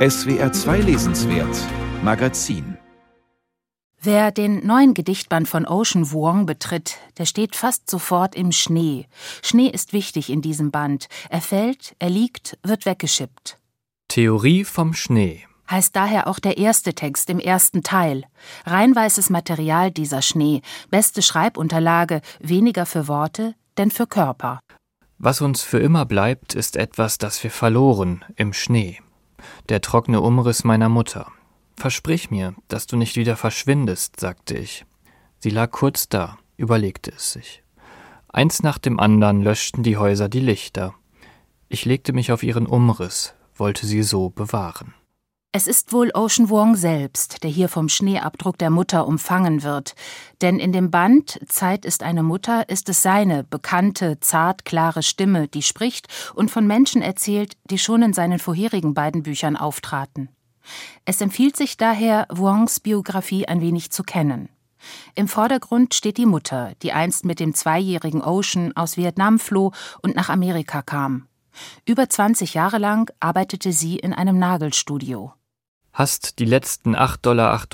SWR 2 Lesenswert Magazin Wer den neuen Gedichtband von Ocean Vuong betritt, der steht fast sofort im Schnee. Schnee ist wichtig in diesem Band. Er fällt, er liegt, wird weggeschippt. Theorie vom Schnee heißt daher auch der erste Text im ersten Teil. Reinweißes Material dieser Schnee, beste Schreibunterlage, weniger für Worte, denn für Körper. Was uns für immer bleibt, ist etwas, das wir verloren im Schnee. Der trockene Umriss meiner Mutter. Versprich mir, dass du nicht wieder verschwindest, sagte ich. Sie lag kurz da, überlegte es sich. Eins nach dem andern löschten die Häuser die Lichter. Ich legte mich auf ihren Umriss, wollte sie so bewahren. Es ist wohl Ocean Wong selbst, der hier vom Schneeabdruck der Mutter umfangen wird. Denn in dem Band Zeit ist eine Mutter ist es seine bekannte, zart klare Stimme, die spricht und von Menschen erzählt, die schon in seinen vorherigen beiden Büchern auftraten. Es empfiehlt sich daher, Wongs Biografie ein wenig zu kennen. Im Vordergrund steht die Mutter, die einst mit dem zweijährigen Ocean aus Vietnam floh und nach Amerika kam. Über 20 Jahre lang arbeitete sie in einem Nagelstudio. Hast die letzten 8,48 Dollar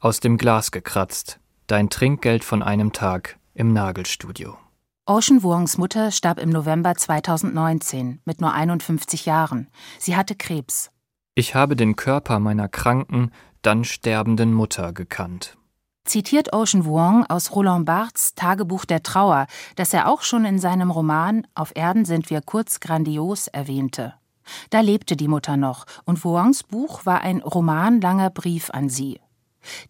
aus dem Glas gekratzt. Dein Trinkgeld von einem Tag im Nagelstudio. Ocean Wongs Mutter starb im November 2019 mit nur 51 Jahren. Sie hatte Krebs. Ich habe den Körper meiner kranken, dann sterbenden Mutter gekannt. Zitiert Ocean Vuong aus Roland Barths Tagebuch der Trauer, das er auch schon in seinem Roman Auf Erden sind wir kurz grandios erwähnte. Da lebte die Mutter noch, und Vuongs Buch war ein romanlanger Brief an sie.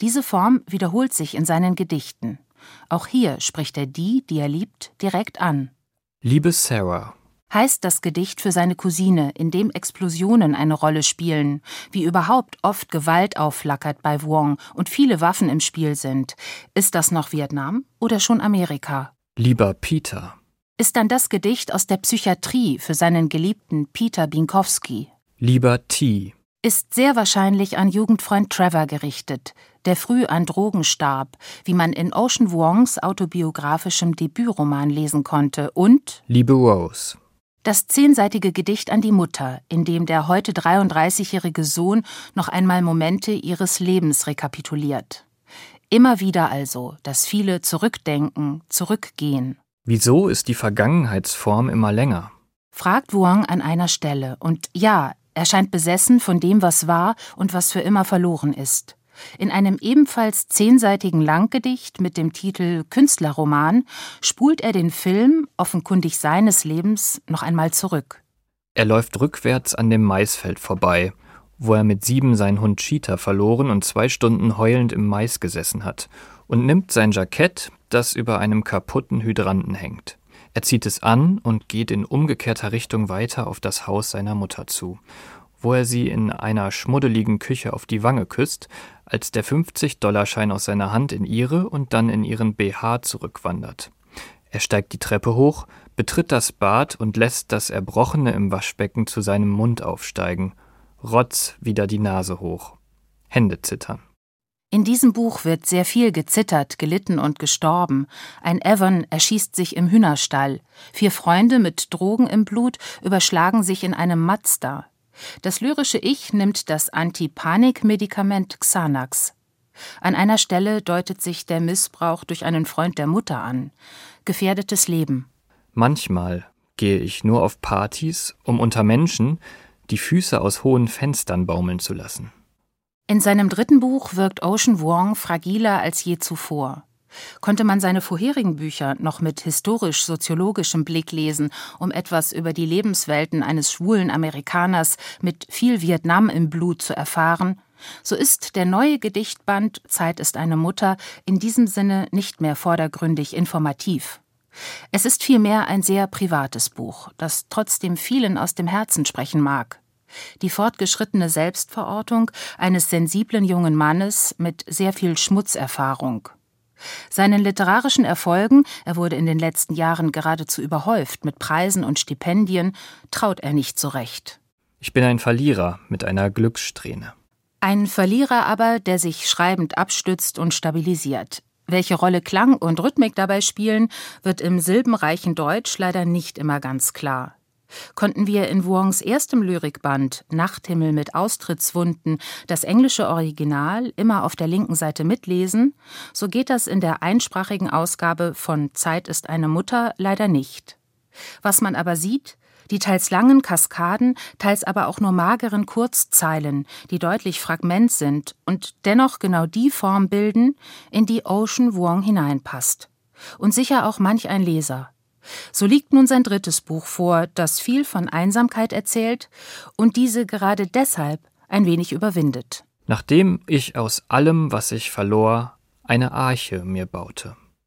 Diese Form wiederholt sich in seinen Gedichten. Auch hier spricht er die, die er liebt, direkt an. Liebe Sarah, heißt das Gedicht für seine Cousine, in dem Explosionen eine Rolle spielen, wie überhaupt oft Gewalt aufflackert bei Wong und viele Waffen im Spiel sind. Ist das noch Vietnam oder schon Amerika? Lieber Peter. Ist dann das Gedicht aus der Psychiatrie für seinen geliebten Peter Binkowski? Lieber T. Ist sehr wahrscheinlich an Jugendfreund Trevor gerichtet, der früh an Drogen starb, wie man in Ocean Wongs autobiografischem Debütroman lesen konnte, und Liebe Rose das zehnseitige Gedicht an die Mutter, in dem der heute 33-jährige Sohn noch einmal Momente ihres Lebens rekapituliert. Immer wieder also, dass viele zurückdenken, zurückgehen. Wieso ist die Vergangenheitsform immer länger? fragt Wang an einer Stelle, und ja, er scheint besessen von dem, was war und was für immer verloren ist. In einem ebenfalls zehnseitigen Langgedicht mit dem Titel Künstlerroman spult er den Film, offenkundig seines Lebens, noch einmal zurück. Er läuft rückwärts an dem Maisfeld vorbei, wo er mit sieben seinen Hund Cheetah verloren und zwei Stunden heulend im Mais gesessen hat, und nimmt sein Jackett, das über einem kaputten Hydranten hängt. Er zieht es an und geht in umgekehrter Richtung weiter auf das Haus seiner Mutter zu, wo er sie in einer schmuddeligen Küche auf die Wange küsst, als der 50-Dollarschein aus seiner Hand in ihre und dann in ihren BH zurückwandert. Er steigt die Treppe hoch, betritt das Bad und lässt das Erbrochene im Waschbecken zu seinem Mund aufsteigen. Rotz wieder die Nase hoch. Hände zittern. In diesem Buch wird sehr viel gezittert, gelitten und gestorben. Ein Evan erschießt sich im Hühnerstall. Vier Freunde mit Drogen im Blut überschlagen sich in einem Mazda. Das lyrische Ich nimmt das Antipanik-Medikament Xanax. An einer Stelle deutet sich der Missbrauch durch einen Freund der Mutter an. Gefährdetes Leben. Manchmal gehe ich nur auf Partys, um unter Menschen die Füße aus hohen Fenstern baumeln zu lassen. In seinem dritten Buch wirkt Ocean Vuong fragiler als je zuvor. Konnte man seine vorherigen Bücher noch mit historisch-soziologischem Blick lesen, um etwas über die Lebenswelten eines schwulen Amerikaners mit viel Vietnam im Blut zu erfahren, so ist der neue Gedichtband Zeit ist eine Mutter in diesem Sinne nicht mehr vordergründig informativ. Es ist vielmehr ein sehr privates Buch, das trotzdem vielen aus dem Herzen sprechen mag. Die fortgeschrittene Selbstverortung eines sensiblen jungen Mannes mit sehr viel Schmutzerfahrung. Seinen literarischen Erfolgen, er wurde in den letzten Jahren geradezu überhäuft mit Preisen und Stipendien, traut er nicht so recht. Ich bin ein Verlierer mit einer Glückssträhne. Ein Verlierer aber, der sich schreibend abstützt und stabilisiert. Welche Rolle Klang und Rhythmik dabei spielen, wird im silbenreichen Deutsch leider nicht immer ganz klar. Konnten wir in Wuongs erstem Lyrikband Nachthimmel mit Austrittswunden das englische Original immer auf der linken Seite mitlesen, so geht das in der einsprachigen Ausgabe von Zeit ist eine Mutter leider nicht. Was man aber sieht, die teils langen Kaskaden, teils aber auch nur mageren Kurzzeilen, die deutlich Fragment sind und dennoch genau die Form bilden, in die Ocean Vuong hineinpasst. Und sicher auch manch ein Leser. So liegt nun sein drittes Buch vor, das viel von Einsamkeit erzählt und diese gerade deshalb ein wenig überwindet. Nachdem ich aus allem, was ich verlor, eine Arche mir baute.